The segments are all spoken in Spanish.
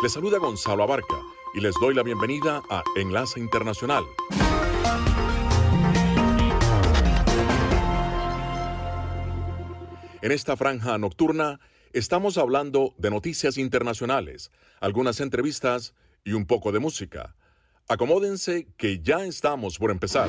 Les saluda Gonzalo Abarca y les doy la bienvenida a Enlace Internacional. En esta franja nocturna estamos hablando de noticias internacionales, algunas entrevistas y un poco de música. Acomódense que ya estamos por empezar.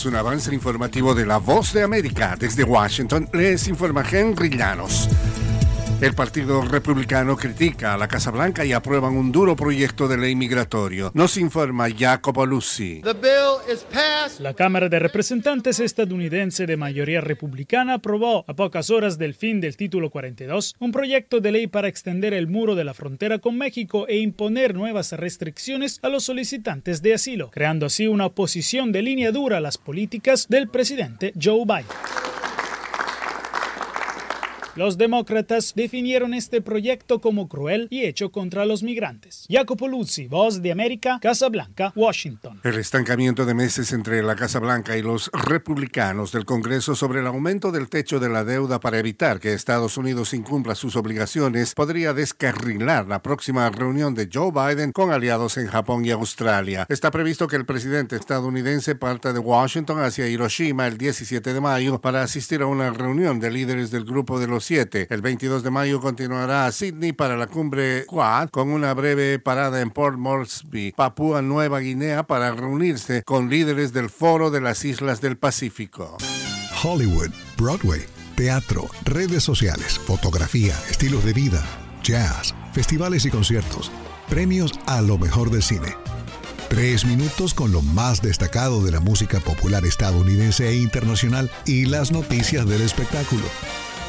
Es un avance informativo de La Voz de América. Desde Washington les informa Henry Llanos. El Partido Republicano critica a la Casa Blanca y aprueban un duro proyecto de ley migratorio. Nos informa Jacopo Lucy. La Cámara de Representantes estadounidense de mayoría republicana aprobó, a pocas horas del fin del título 42, un proyecto de ley para extender el muro de la frontera con México e imponer nuevas restricciones a los solicitantes de asilo, creando así una oposición de línea dura a las políticas del presidente Joe Biden. Los demócratas definieron este proyecto como cruel y hecho contra los migrantes. Jacopo Luzzi, Voz de América, Casa Blanca, Washington. El estancamiento de meses entre la Casa Blanca y los republicanos del Congreso sobre el aumento del techo de la deuda para evitar que Estados Unidos incumpla sus obligaciones podría descarrilar la próxima reunión de Joe Biden con aliados en Japón y Australia. Está previsto que el presidente estadounidense parta de Washington hacia Hiroshima el 17 de mayo para asistir a una reunión de líderes del Grupo de los El 22 de mayo continuará a Sydney para la cumbre Quad con una breve parada en Port Moresby, Papúa Nueva Guinea para reunirse con líderes del Foro de las Islas del Pacífico. Hollywood, Broadway, teatro, redes sociales, fotografía, estilos de vida, jazz, festivales y conciertos, premios a lo mejor del cine. Tres minutos con lo más destacado de la música popular estadounidense e internacional y las noticias del espectáculo.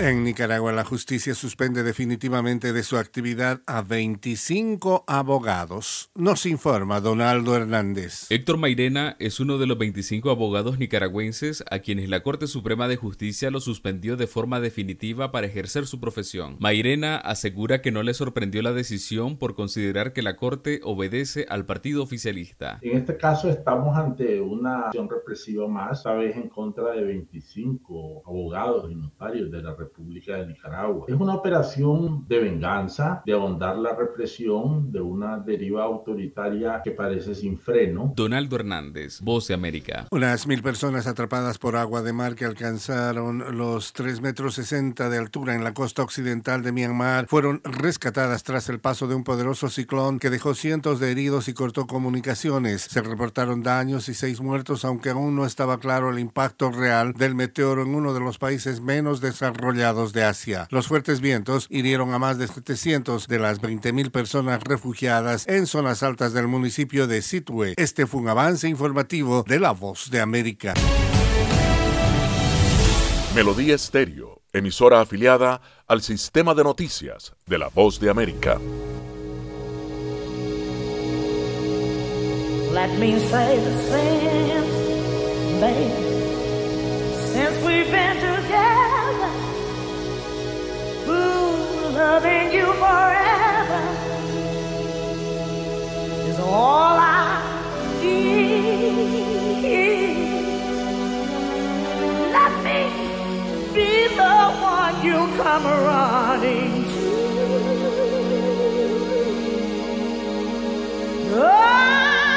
En Nicaragua, la justicia suspende definitivamente de su actividad a 25 abogados. Nos informa Donaldo Hernández. Héctor Mairena es uno de los 25 abogados nicaragüenses a quienes la Corte Suprema de Justicia lo suspendió de forma definitiva para ejercer su profesión. Mairena asegura que no le sorprendió la decisión por considerar que la Corte obedece al partido oficialista. En este caso estamos ante una acción represiva más, esta vez en contra de 25 abogados y notarios de la República República de Nicaragua. Es una operación de venganza, de ahondar la represión de una deriva autoritaria que parece sin freno. Donaldo Hernández, Voz de América. Unas mil personas atrapadas por agua de mar que alcanzaron los 3 metros 60 de altura en la costa occidental de Myanmar fueron rescatadas tras el paso de un poderoso ciclón que dejó cientos de heridos y cortó comunicaciones. Se reportaron daños y seis muertos, aunque aún no estaba claro el impacto real del meteoro en uno de los países menos desarrollados de Asia. Los fuertes vientos hirieron a más de 700 de las 20.000 personas refugiadas en zonas altas del municipio de Sitwe. Este fue un avance informativo de La Voz de América. Melodía Estéreo, emisora afiliada al sistema de noticias de La Voz de América. Let me say the same, since we've been together. Loving you forever is all I need. Let me be the one you come running to. Oh.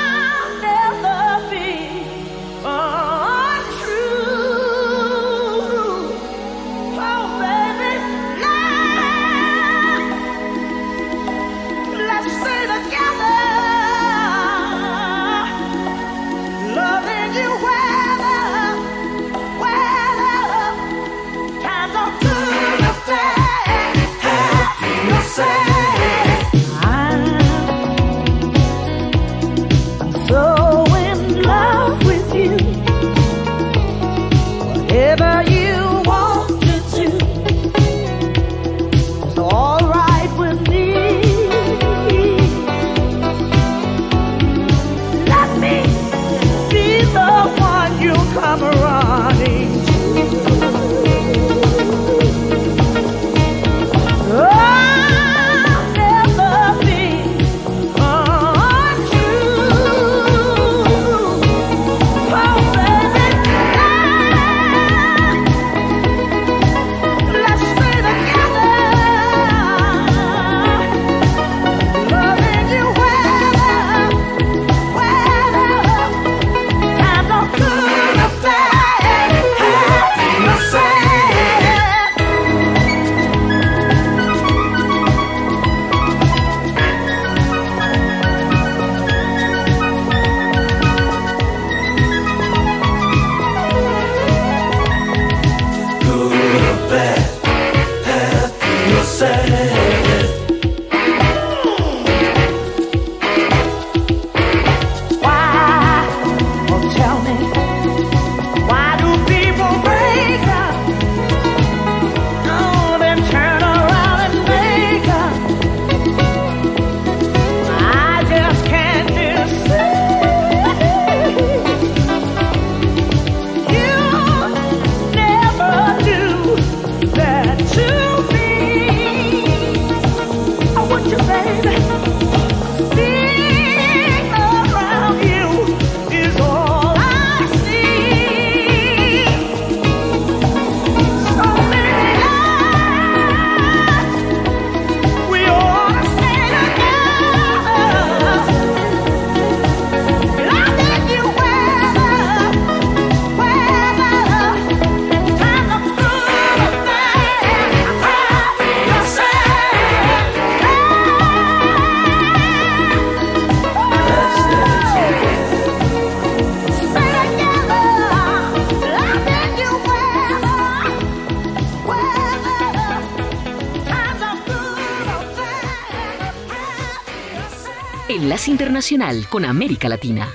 Internacional con América Latina.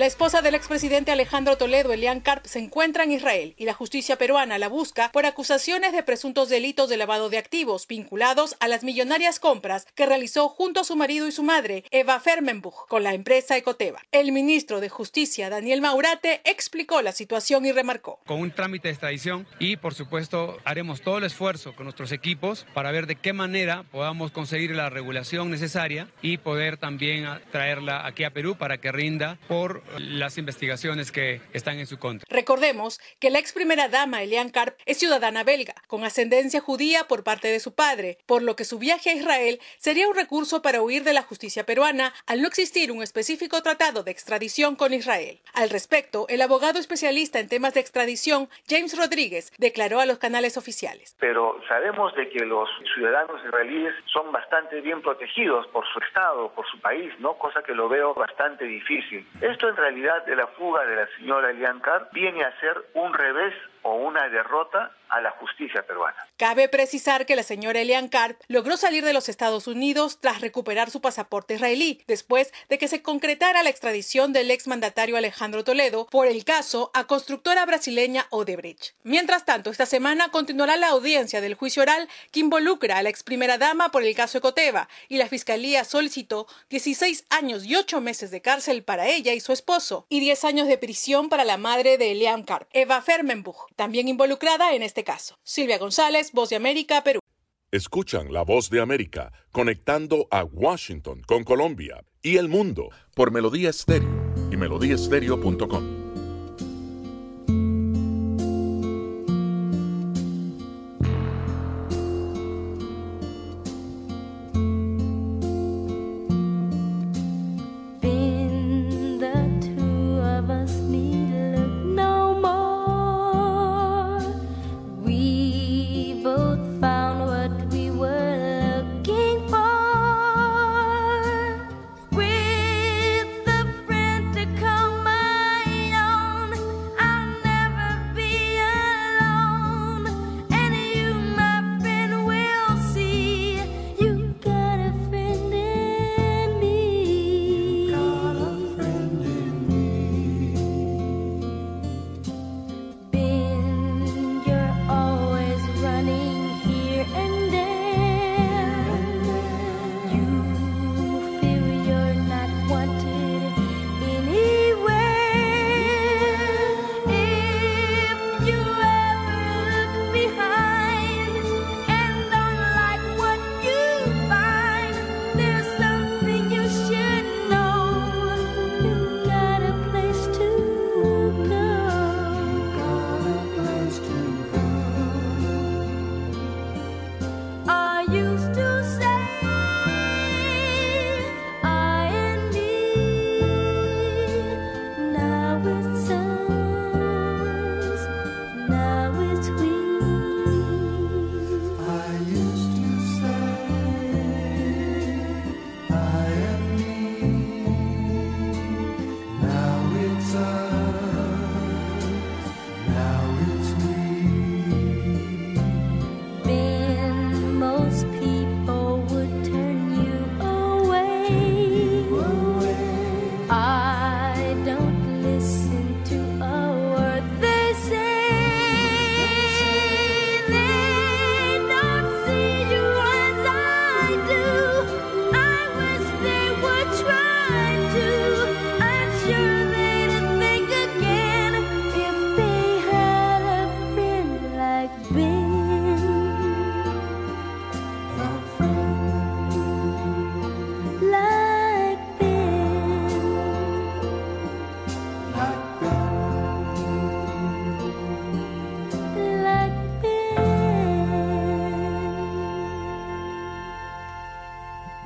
La esposa del expresidente Alejandro Toledo, Elian Karp, se encuentra en Israel y la justicia peruana la busca por acusaciones de presuntos delitos de lavado de activos vinculados a las millonarias compras que realizó junto a su marido y su madre, Eva Fermenbuch, con la empresa Ecoteva. El ministro de Justicia, Daniel Maurate, explicó la situación y remarcó. Con un trámite de extradición y, por supuesto, haremos todo el esfuerzo con nuestros equipos para ver de qué manera podamos conseguir la regulación necesaria y poder también traerla aquí a Perú para que rinda por las investigaciones que están en su contra. Recordemos que la ex primera dama Elian Karp es ciudadana belga, con ascendencia judía por parte de su padre, por lo que su viaje a Israel sería un recurso para huir de la justicia peruana al no existir un específico tratado de extradición con Israel. Al respecto, el abogado especialista en temas de extradición, James Rodríguez, declaró a los canales oficiales. Pero sabemos de que los ciudadanos israelíes son bastante bien protegidos por su Estado, por su país, ¿no? Cosa que lo veo bastante difícil. Esto en realidad de la fuga de la señora Elian viene a ser un revés o una derrota a la justicia peruana. Cabe precisar que la señora Elian Karp logró salir de los Estados Unidos tras recuperar su pasaporte israelí, después de que se concretara la extradición del exmandatario Alejandro Toledo por el caso a constructora brasileña Odebrecht. Mientras tanto, esta semana continuará la audiencia del juicio oral que involucra a la ex primera dama por el caso Ecoteva y la fiscalía solicitó 16 años y 8 meses de cárcel para ella y su esposo y 10 años de prisión para la madre de Elian Karp, Eva Fermenbuch, también involucrada en este caso. Silvia González, Voz de América, Perú. Escuchan la voz de América conectando a Washington con Colombia y el mundo por Melodía Estéreo y melodíaestéreo.com.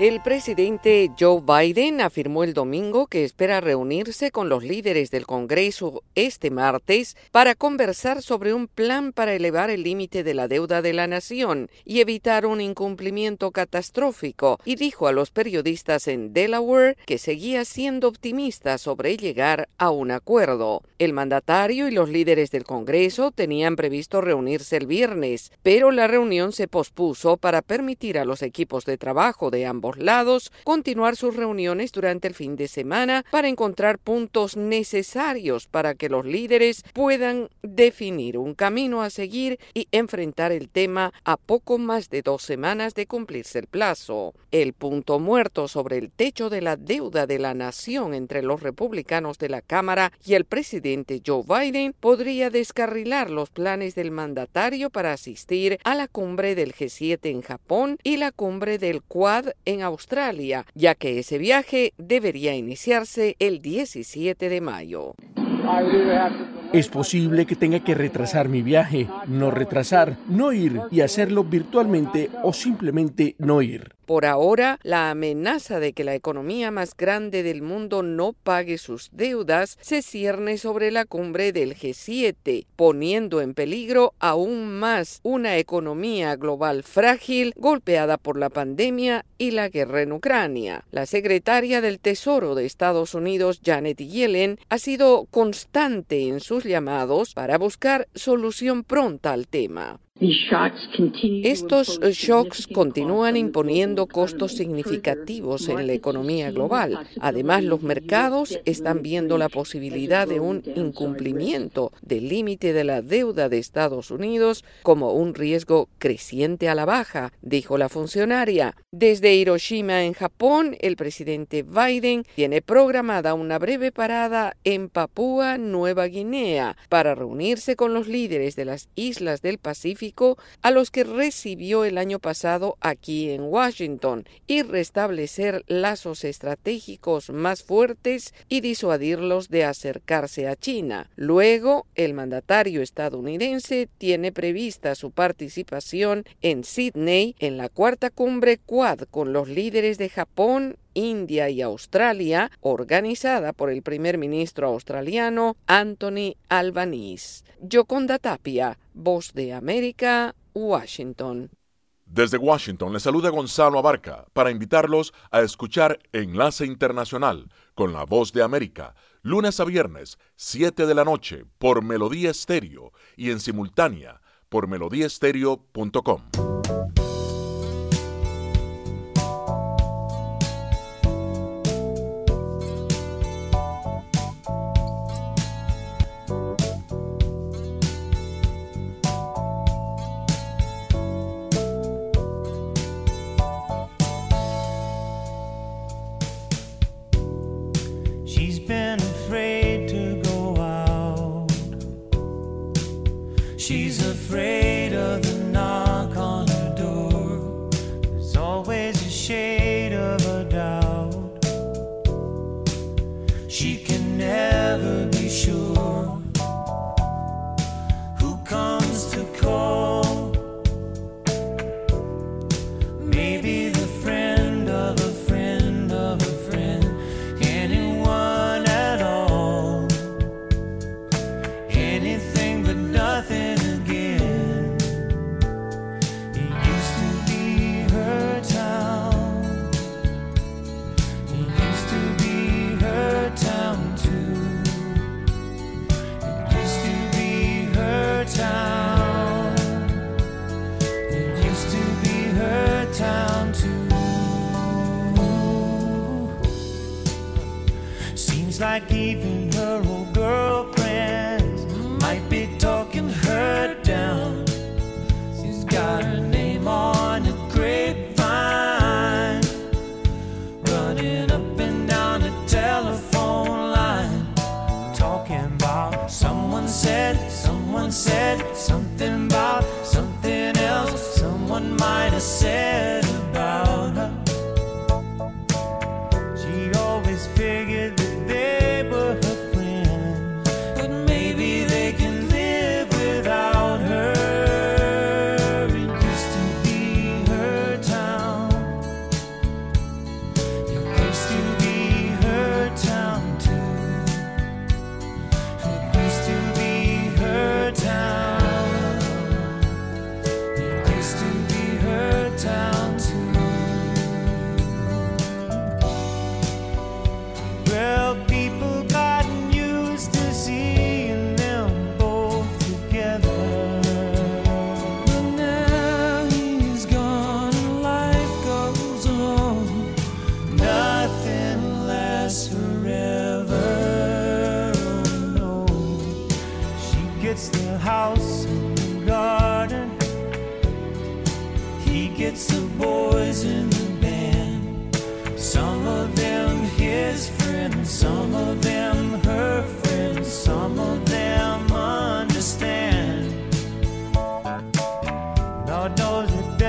El presidente Joe Biden afirmó el domingo que espera reunirse con los líderes del Congreso este martes para conversar sobre un plan para elevar el límite de la deuda de la nación y evitar un incumplimiento catastrófico, y dijo a los periodistas en Delaware que seguía siendo optimista sobre llegar a un acuerdo. El mandatario y los líderes del Congreso tenían previsto reunirse el viernes, pero la reunión se pospuso para permitir a los equipos de trabajo de ambos lados continuar sus reuniones durante el fin de semana para encontrar puntos necesarios para que los líderes puedan definir un camino a seguir y enfrentar el tema a poco más de dos semanas de cumplirse el plazo. El punto muerto sobre el techo de la deuda de la nación entre los republicanos de la Cámara y el presidente Joe Biden podría descarrilar los planes del mandatario para asistir a la cumbre del G7 en Japón y la cumbre del Quad en Australia, ya que ese viaje debería iniciarse el 17 de mayo. Es posible que tenga que retrasar mi viaje, no retrasar, no ir y hacerlo virtualmente o simplemente no ir. Por ahora, la amenaza de que la economía más grande del mundo no pague sus deudas se cierne sobre la cumbre del G7, poniendo en peligro aún más una economía global frágil golpeada por la pandemia y la guerra en Ucrania. La secretaria del Tesoro de Estados Unidos, Janet Yellen, ha sido constante en sus llamados para buscar solución pronta al tema. Estos shocks continúan imponiendo costos significativos en la economía global. Además, los mercados están viendo la posibilidad de un incumplimiento del límite de la deuda de Estados Unidos como un riesgo creciente a la baja, dijo la funcionaria. Desde Hiroshima, en Japón, el presidente Biden tiene programada una breve parada en Papúa Nueva Guinea para reunirse con los líderes de las islas del Pacífico a los que recibió el año pasado aquí en Washington y restablecer lazos estratégicos más fuertes y disuadirlos de acercarse a China. Luego, el mandatario estadounidense tiene prevista su participación en Sydney en la cuarta cumbre Quad con los líderes de Japón, India y Australia, organizada por el primer ministro australiano Anthony Albanese. Yoconda Tapia, Voz de América, Washington. Desde Washington le saluda Gonzalo Abarca para invitarlos a escuchar Enlace Internacional con la Voz de América, lunes a viernes, 7 de la noche, por Melodía Estéreo y en simultánea por melodíaestéreo.com.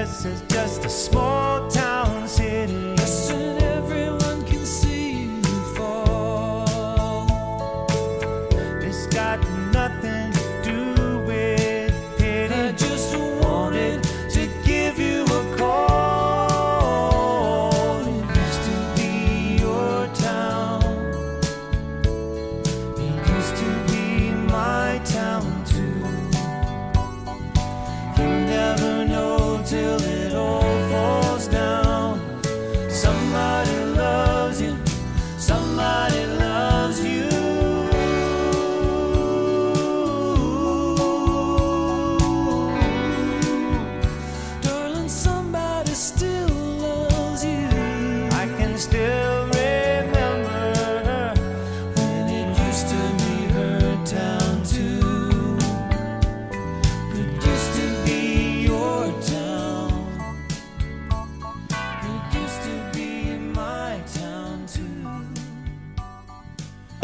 this is just a small town city.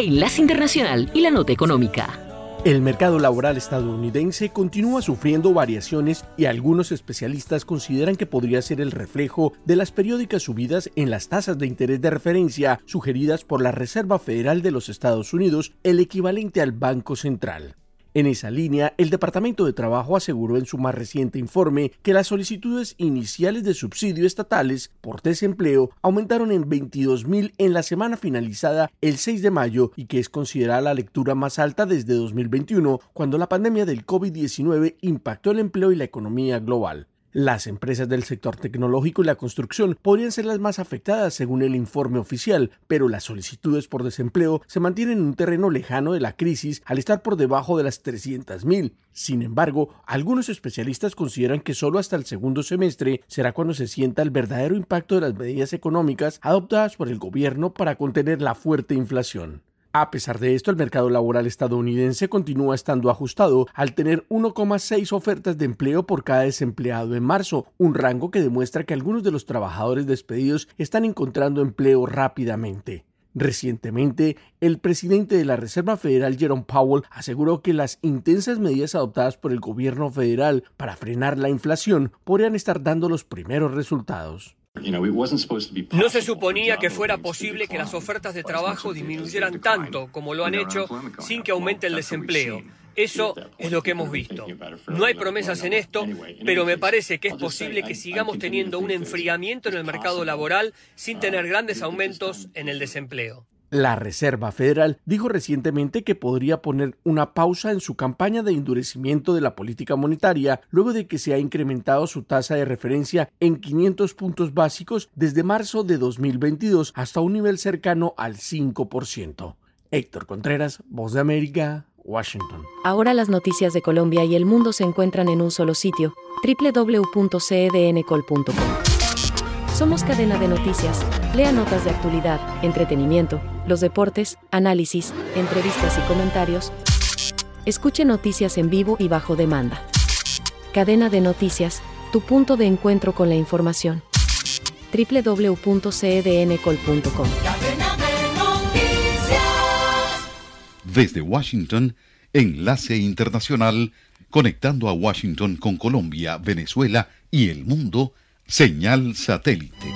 Enlace Internacional y la Nota Económica. El mercado laboral estadounidense continúa sufriendo variaciones y algunos especialistas consideran que podría ser el reflejo de las periódicas subidas en las tasas de interés de referencia sugeridas por la Reserva Federal de los Estados Unidos, el equivalente al Banco Central. En esa línea, el Departamento de Trabajo aseguró en su más reciente informe que las solicitudes iniciales de subsidio estatales por desempleo aumentaron en 22.000 en la semana finalizada el 6 de mayo y que es considerada la lectura más alta desde 2021, cuando la pandemia del COVID-19 impactó el empleo y la economía global. Las empresas del sector tecnológico y la construcción podrían ser las más afectadas según el informe oficial, pero las solicitudes por desempleo se mantienen en un terreno lejano de la crisis al estar por debajo de las 300.000. Sin embargo, algunos especialistas consideran que solo hasta el segundo semestre será cuando se sienta el verdadero impacto de las medidas económicas adoptadas por el gobierno para contener la fuerte inflación. A pesar de esto, el mercado laboral estadounidense continúa estando ajustado al tener 1,6 ofertas de empleo por cada desempleado en marzo, un rango que demuestra que algunos de los trabajadores despedidos están encontrando empleo rápidamente. Recientemente, el presidente de la Reserva Federal, Jerome Powell, aseguró que las intensas medidas adoptadas por el gobierno federal para frenar la inflación podrían estar dando los primeros resultados. No se suponía que fuera posible que las ofertas de trabajo disminuyeran tanto como lo han hecho sin que aumente el desempleo. Eso es lo que hemos visto. No hay promesas en esto, pero me parece que es posible que sigamos teniendo un enfriamiento en el mercado laboral sin tener grandes aumentos en el desempleo. La Reserva Federal dijo recientemente que podría poner una pausa en su campaña de endurecimiento de la política monetaria luego de que se ha incrementado su tasa de referencia en 500 puntos básicos desde marzo de 2022 hasta un nivel cercano al 5%. Héctor Contreras, Voz de América, Washington. Ahora las noticias de Colombia y el mundo se encuentran en un solo sitio, www.cdncol.com. Somos cadena de noticias. Lea notas de actualidad, entretenimiento, los deportes, análisis, entrevistas y comentarios. Escuche noticias en vivo y bajo demanda. Cadena de noticias, tu punto de encuentro con la información. www.cdncol.com. Desde Washington, enlace internacional conectando a Washington con Colombia, Venezuela y el mundo, señal satélite.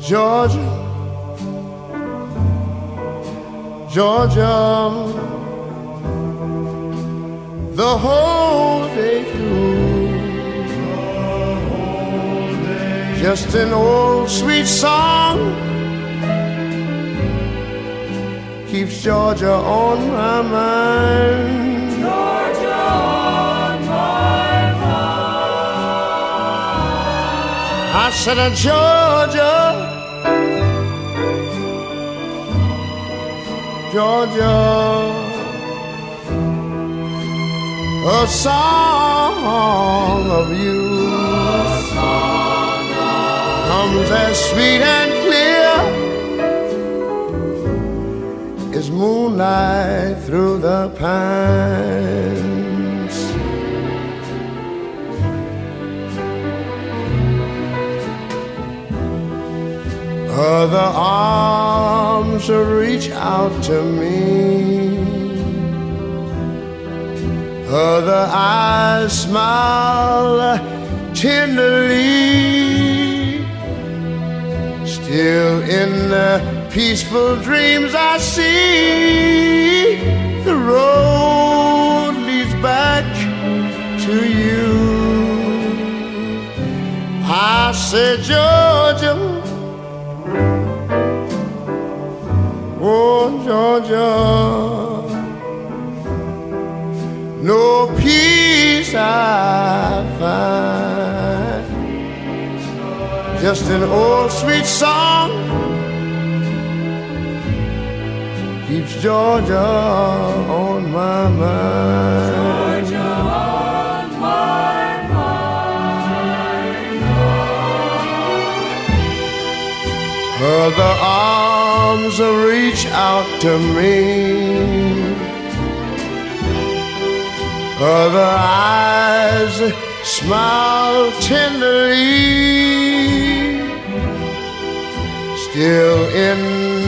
Georgia, Georgia, the whole day Just an old sweet song keeps Georgia on my mind. Georgia on my mind. I said, uh, Georgia, Georgia, a song of you comes as sweet and clear as moonlight through the pines. Other arms reach out to me. Other eyes smile tenderly. Peaceful dreams I see. The road leads back to you. I said, Georgia, oh Georgia, no peace I find, just an old sweet song keeps Georgia on my mind. Georgia on my mind. Other arms reach out to me. Other eyes smile tenderly. Still in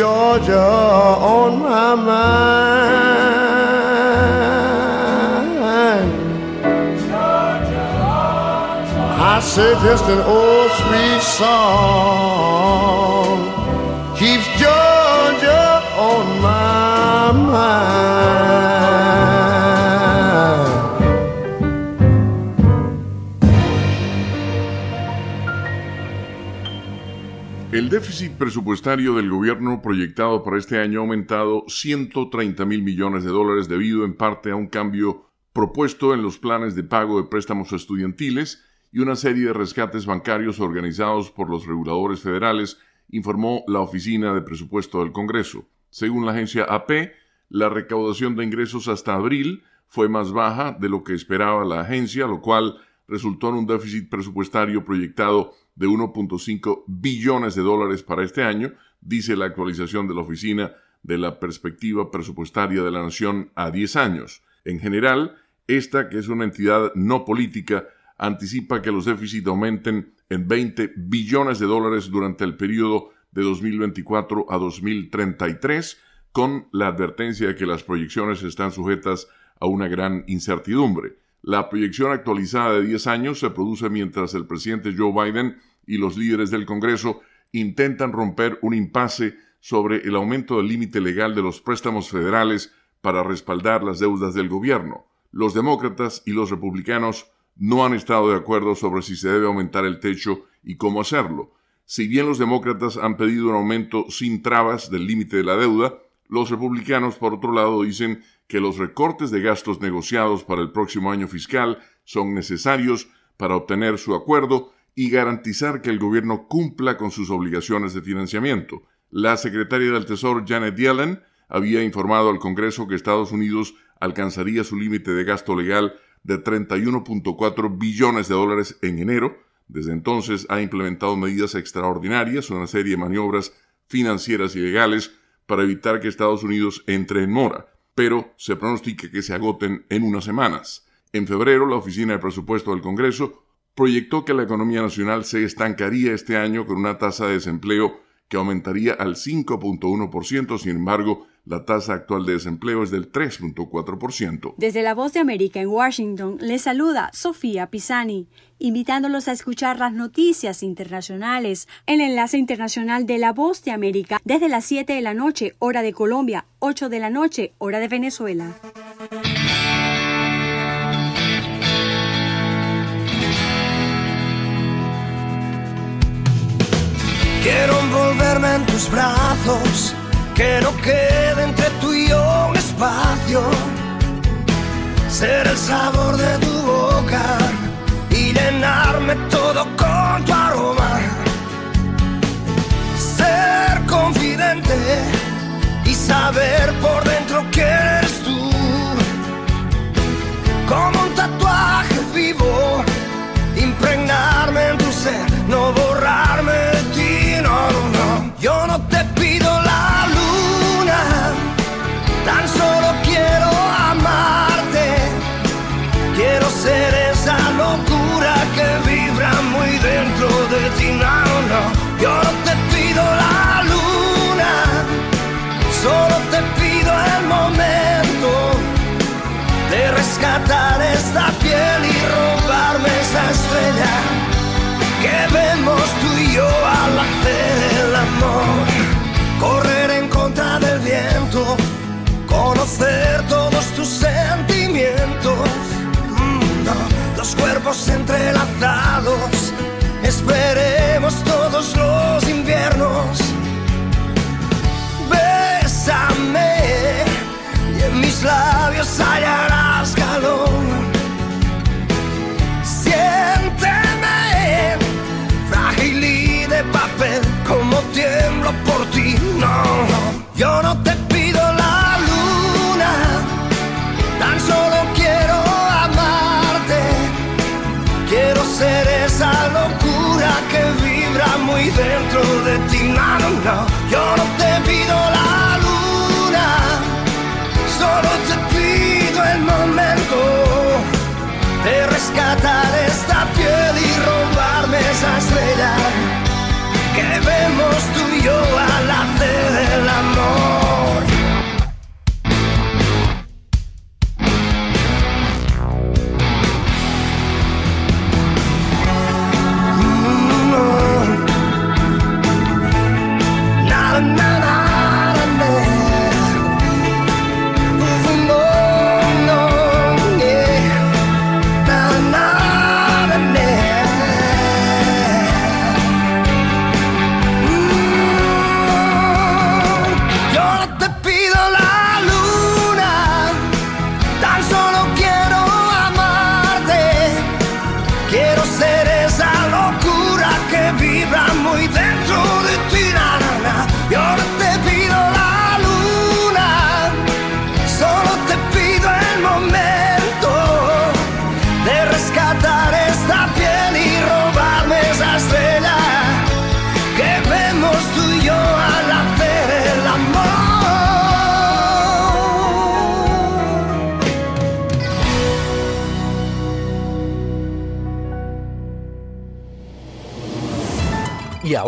Georgia on my mind. I said just an old sweet song keeps Georgia on my mind. El déficit presupuestario del gobierno proyectado para este año ha aumentado 130 mil millones de dólares debido en parte a un cambio propuesto en los planes de pago de préstamos estudiantiles y una serie de rescates bancarios organizados por los reguladores federales, informó la Oficina de Presupuesto del Congreso. Según la agencia AP, la recaudación de ingresos hasta abril fue más baja de lo que esperaba la agencia, lo cual resultó en un déficit presupuestario proyectado de 1.5 billones de dólares para este año, dice la actualización de la Oficina de la Perspectiva Presupuestaria de la Nación a 10 años. En general, esta, que es una entidad no política, anticipa que los déficits aumenten en 20 billones de dólares durante el periodo de 2024 a 2033, con la advertencia de que las proyecciones están sujetas a una gran incertidumbre. La proyección actualizada de 10 años se produce mientras el presidente Joe Biden y los líderes del Congreso intentan romper un impasse sobre el aumento del límite legal de los préstamos federales para respaldar las deudas del gobierno. Los demócratas y los republicanos no han estado de acuerdo sobre si se debe aumentar el techo y cómo hacerlo. Si bien los demócratas han pedido un aumento sin trabas del límite de la deuda, los republicanos, por otro lado, dicen que los recortes de gastos negociados para el próximo año fiscal son necesarios para obtener su acuerdo y garantizar que el gobierno cumpla con sus obligaciones de financiamiento. La secretaria del Tesoro Janet Yellen había informado al Congreso que Estados Unidos alcanzaría su límite de gasto legal de 31.4 billones de dólares en enero. Desde entonces ha implementado medidas extraordinarias, una serie de maniobras financieras y legales para evitar que Estados Unidos entre en mora, pero se pronostica que se agoten en unas semanas. En febrero, la Oficina de Presupuesto del Congreso proyectó que la economía nacional se estancaría este año con una tasa de desempleo que aumentaría al 5.1%, sin embargo, La tasa actual de desempleo es del 3.4%. Desde la Voz de América en Washington les saluda Sofía Pisani, invitándolos a escuchar las noticias internacionales. El enlace internacional de la Voz de América desde las 7 de la noche, hora de Colombia, 8 de la noche, hora de Venezuela. Quiero envolverme en tus brazos, que no quede entre tú y yo un espacio. Ser el sabor de tu boca y llenarme todo con tu aroma. Ser confidente y saber por dentro que eres tú. Como un tatuaje vivo, impregnarme en tu ser, no borrarme Entrelazados, esperemos todos los inviernos. Bésame y en mis labios hallarás calor. Siénteme frágil y de papel como tiemblo por ti. No, yo no te No, yo no te pido la luna, solo te pido el momento de rescatar esta piel y robarme esa estrella que vemos tú y yo al hacer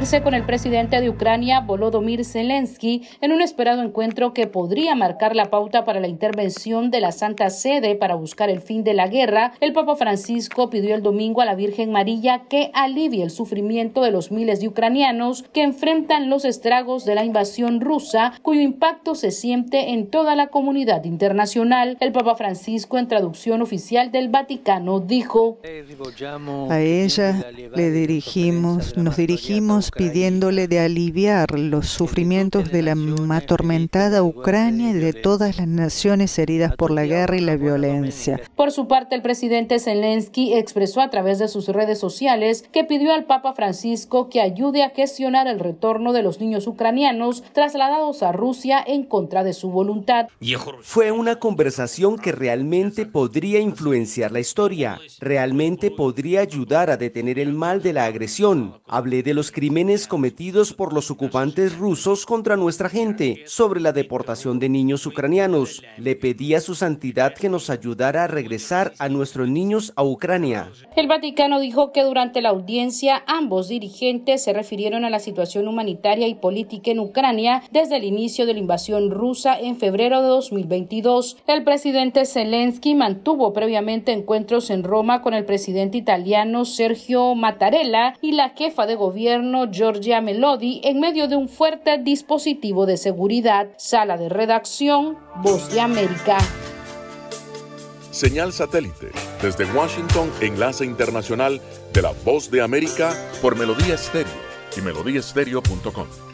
Reunirse con el presidente de Ucrania, Volodymyr Zelensky, en un esperado encuentro que podría marcar la pauta para la intervención de la Santa Sede para buscar el fin de la guerra, el Papa Francisco pidió el domingo a la Virgen María que alivie el sufrimiento de los miles de ucranianos que enfrentan los estragos de la invasión rusa, cuyo impacto se siente en toda la comunidad internacional. El Papa Francisco, en traducción oficial del Vaticano, dijo: A ella le dirigimos, nos dirigimos pidiéndole de aliviar los sufrimientos de la atormentada Ucrania y de todas las naciones heridas por la guerra y la violencia. Por su parte, el presidente Zelensky expresó a través de sus redes sociales que pidió al Papa Francisco que ayude a gestionar el retorno de los niños ucranianos trasladados a Rusia en contra de su voluntad. Fue una conversación que realmente podría influenciar la historia, realmente podría ayudar a detener el mal de la agresión. Hablé de de los crímenes cometidos por los ocupantes rusos contra nuestra gente, sobre la deportación de niños ucranianos. Le pedí a su santidad que nos ayudara a regresar a nuestros niños a Ucrania. El Vaticano dijo que durante la audiencia ambos dirigentes se refirieron a la situación humanitaria y política en Ucrania desde el inicio de la invasión rusa en febrero de 2022. El presidente Zelensky mantuvo previamente encuentros en Roma con el presidente italiano Sergio Mattarella y la jefa de gobierno Giorgia Melodi en medio de un fuerte dispositivo de seguridad. Sala de redacción, Voz de América. Señal satélite desde Washington, enlace internacional de la Voz de América por Melodía Estéreo y melodíaestéreo.com.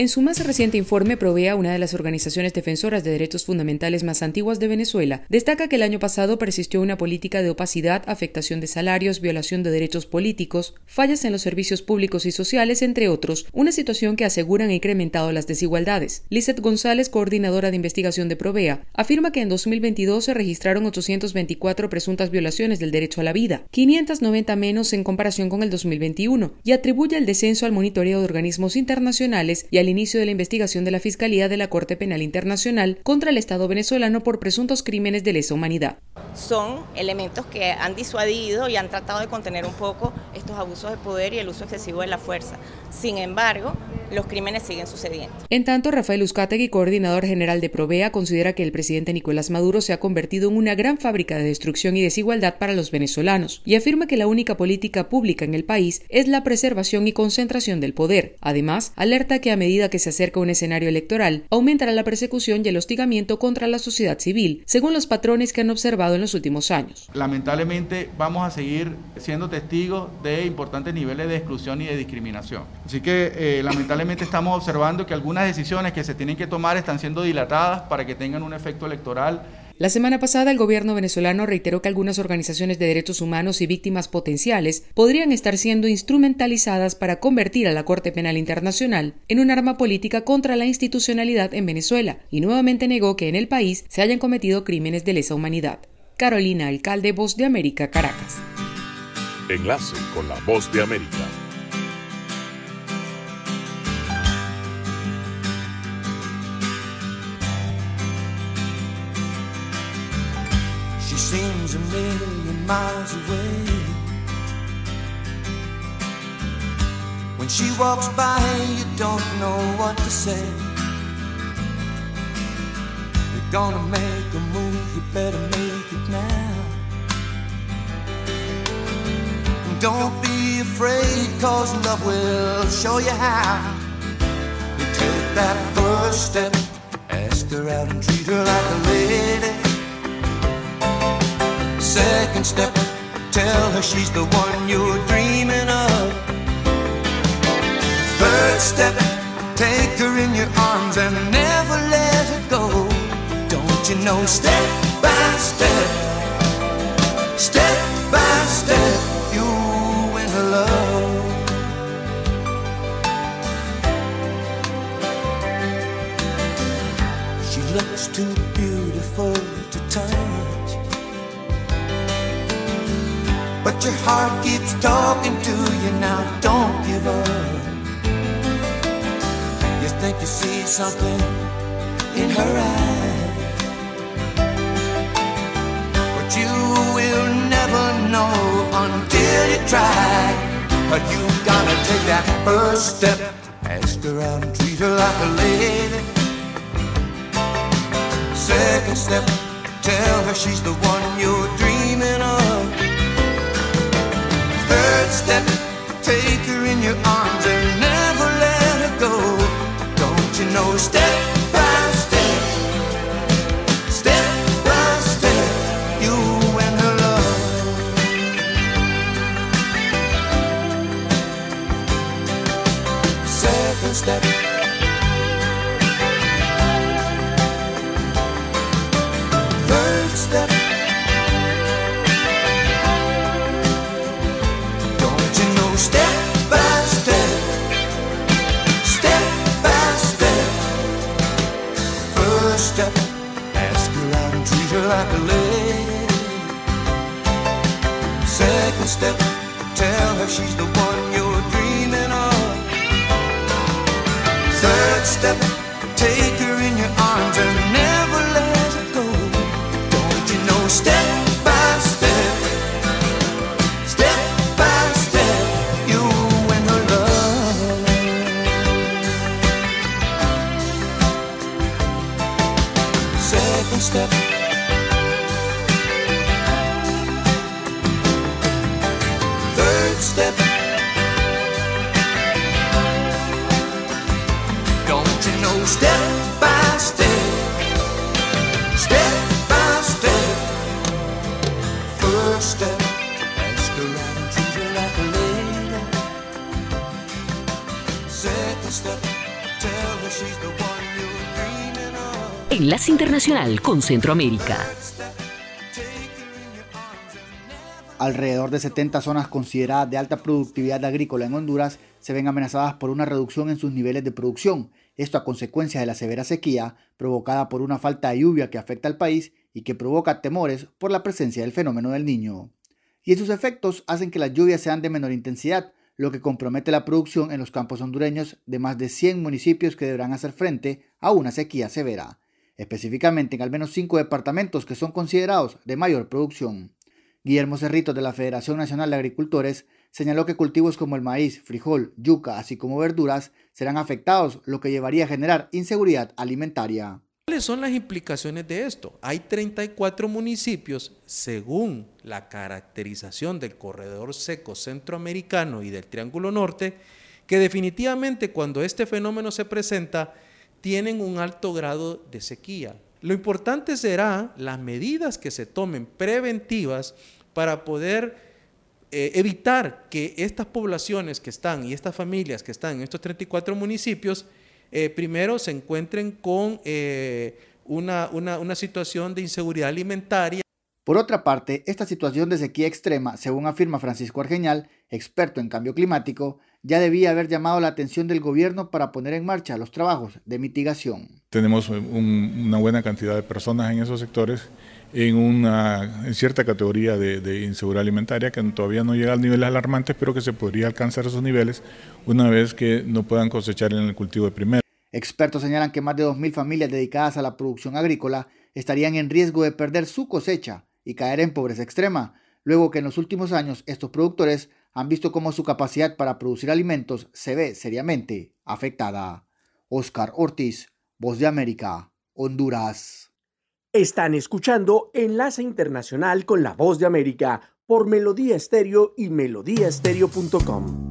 En su más reciente informe, Provea, una de las organizaciones defensoras de derechos fundamentales más antiguas de Venezuela, destaca que el año pasado persistió una política de opacidad, afectación de salarios, violación de derechos políticos, fallas en los servicios públicos y sociales, entre otros, una situación que aseguran ha incrementado las desigualdades. Lizeth González, coordinadora de investigación de Provea, afirma que en 2022 se registraron 824 presuntas violaciones del derecho a la vida, 590 menos en comparación con el 2021, y atribuye el descenso al monitoreo de organismos internacionales y al inicio de la investigación de la Fiscalía de la Corte Penal Internacional contra el Estado venezolano por presuntos crímenes de lesa humanidad. Son elementos que han disuadido y han tratado de contener un poco estos abusos de poder y el uso excesivo de la fuerza. Sin embargo, los crímenes siguen sucediendo. En tanto, Rafael Uzcategui, coordinador general de Provea, considera que el presidente Nicolás Maduro se ha convertido en una gran fábrica de destrucción y desigualdad para los venezolanos y afirma que la única política pública en el país es la preservación y concentración del poder. Además, alerta que a medida que se acerca un escenario electoral, aumentará la persecución y el hostigamiento contra la sociedad civil, según los patrones que han observado en los últimos años. Lamentablemente vamos a seguir siendo testigos de importantes niveles de exclusión y de discriminación. Así que eh, lamentablemente estamos observando que algunas decisiones que se tienen que tomar están siendo dilatadas para que tengan un efecto electoral la semana pasada el gobierno venezolano reiteró que algunas organizaciones de derechos humanos y víctimas potenciales podrían estar siendo instrumentalizadas para convertir a la Corte Penal Internacional en un arma política contra la institucionalidad en Venezuela y nuevamente negó que en el país se hayan cometido crímenes de lesa humanidad. Carolina Alcalde, Voz de América, Caracas. Enlace con la Voz de América. Seems a million miles away. When she walks by, you don't know what to say. You're gonna make a move, you better make it now. And don't be afraid, cause love will show you how. You take that first step, ask her out and treat her like a lady. Second step, tell her she's the one you're dreaming of. Third step, take her in your arms and never let her go. Don't you know, step by step, step by step, you win her love. She looks too beautiful But your heart keeps talking to you now, don't give up. You think you see something in her eyes, but you will never know until you try. But you gotta take that first step, ask her out and treat her like a lady. Second step, tell her she's the one you're dreaming of. Third step, take her in your arms and never let her go. Don't you know, step by step, step by step, you win her love. Second step. Like a lady. Second step, tell her she's the one you're dreaming of. Third step, take know, step by step, step by step. First step, ask her out and treat her like a lady. Second step, Enlace Internacional con Centroamérica. Alrededor de 70 zonas consideradas de alta productividad agrícola en Honduras se ven amenazadas por una reducción en sus niveles de producción, esto a consecuencia de la severa sequía provocada por una falta de lluvia que afecta al país y que provoca temores por la presencia del fenómeno del niño. Y sus efectos hacen que las lluvias sean de menor intensidad, lo que compromete la producción en los campos hondureños de más de 100 municipios que deberán hacer frente a una sequía severa específicamente en al menos cinco departamentos que son considerados de mayor producción. Guillermo Cerrito de la Federación Nacional de Agricultores señaló que cultivos como el maíz, frijol, yuca, así como verduras, serán afectados, lo que llevaría a generar inseguridad alimentaria. ¿Cuáles son las implicaciones de esto? Hay 34 municipios, según la caracterización del corredor seco centroamericano y del Triángulo Norte, que definitivamente cuando este fenómeno se presenta, tienen un alto grado de sequía. Lo importante será las medidas que se tomen preventivas para poder eh, evitar que estas poblaciones que están y estas familias que están en estos 34 municipios, eh, primero se encuentren con eh, una, una situación de inseguridad alimentaria. Por otra parte, esta situación de sequía extrema, según afirma Francisco Argeñal, experto en cambio climático, ya debía haber llamado la atención del gobierno para poner en marcha los trabajos de mitigación. Tenemos una buena cantidad de personas en esos sectores en una en cierta categoría de, inseguridad alimentaria que todavía no llega a niveles alarmantes, pero que se podría alcanzar esos niveles una vez que no puedan cosechar en el cultivo de primero. Expertos señalan que más de 2.000 familias dedicadas a la producción agrícola estarían en riesgo de perder su cosecha y caer en pobreza extrema, luego que en los últimos años estos productores han visto cómo su capacidad para producir alimentos se ve seriamente afectada. Oscar Ortiz, Voz de América, Honduras. Están escuchando Enlace Internacional con la Voz de América por Melodía Estéreo y melodíaestéreo.com.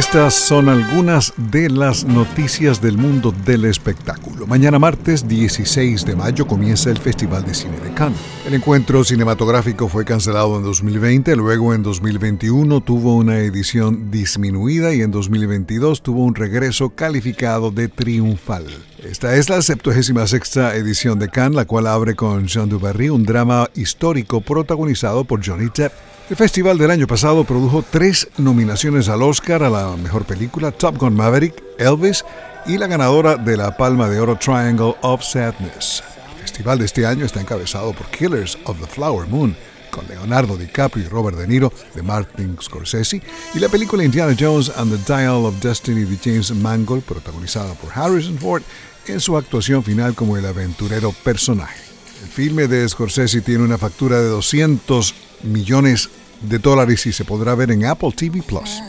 Estas son algunas de las noticias del mundo del espectáculo. Mañana martes 16 de mayo comienza el Festival de Cine de Cannes. El encuentro cinematográfico fue cancelado en 2020, luego en 2021 tuvo una edición disminuida y en 2022 tuvo un regreso calificado de triunfal. Esta es la 76 edición de Cannes, la cual abre con Jean Dubarry, un drama histórico protagonizado por Johnny Depp. El festival del año pasado produjo tres nominaciones al Oscar a la mejor película, Top Gun Maverick, Elvis y la ganadora de la Palma de Oro Triangle of Sadness. El festival de este año está encabezado por Killers of the Flower Moon, con Leonardo DiCaprio y Robert De Niro de Martin Scorsese, y la película Indiana Jones and the Dial of Destiny de James Mangold, protagonizada por Harrison Ford en su actuación final como el aventurero personaje. El filme de Scorsese tiene una factura de 200 millones de dólares y se podrá ver en Apple TV Plus.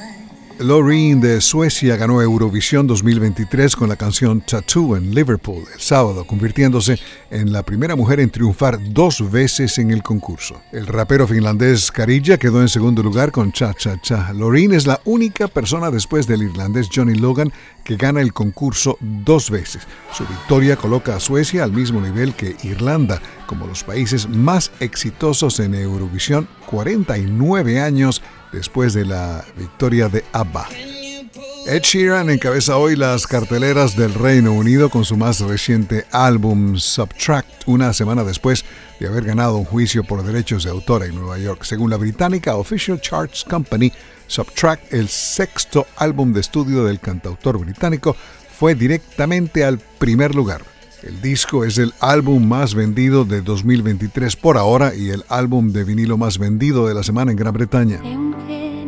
Loreen de Suecia ganó Eurovisión 2023 con la canción Tattoo en Liverpool el sábado, convirtiéndose en la primera mujer en triunfar dos veces en el concurso. El rapero finlandés Karija quedó en segundo lugar con Cha Cha Cha. Loreen es la única persona después del irlandés Johnny Logan que gana el concurso dos veces. Su victoria coloca a Suecia al mismo nivel que Irlanda como los países más exitosos en Eurovisión 49 años después de la victoria de ABBA. Ed Sheeran encabeza hoy las carteleras del Reino Unido con su más reciente álbum Subtract, una semana después de haber ganado un juicio por derechos de autor en Nueva York. Según la británica Official Charts Company, Subtract, el sexto álbum de estudio del cantautor británico, fue directamente al primer lugar. El disco es el álbum más vendido de 2023 por ahora y el álbum de vinilo más vendido de la semana en Gran Bretaña.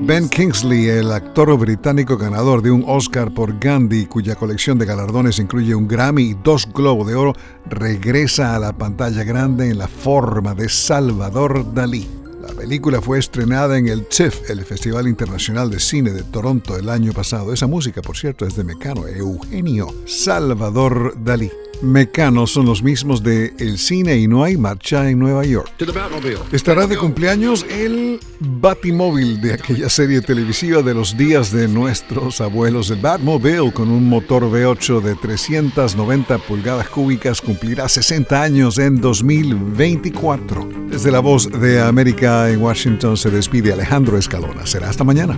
Ben Kingsley, el actor británico ganador de un Oscar por Gandhi, cuya colección de galardones incluye un Grammy y dos Globos de Oro, regresa a la pantalla grande en la forma de Salvador Dalí. La película fue estrenada en el TIFF, el Festival Internacional de Cine de Toronto, el año pasado. Esa música, por cierto, es de Mecano, Eugenio Salvador Dalí. Mecano son los mismos de El Cine y No hay marcha en Nueva York. Estará de cumpleaños el Batimóvil de aquella serie televisiva de los días de nuestros abuelos. El Batmobile con un motor V8 de 390 pulgadas cúbicas cumplirá 60 años en 2024. Desde la voz de América en Washington se despide Alejandro Escalona. Será hasta mañana.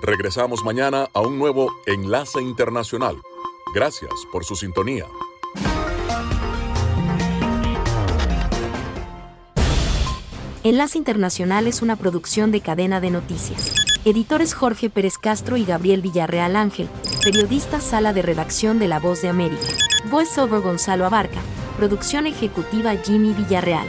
Regresamos mañana a un nuevo Enlace Internacional. Gracias por su sintonía. Enlace Internacional es una producción de cadena de noticias. Editores Jorge Pérez Castro y Gabriel Villarreal Ángel. Periodista Sala de Redacción de La Voz de América. Voiceover Gonzalo Abarca. Producción ejecutiva Jimmy Villarreal.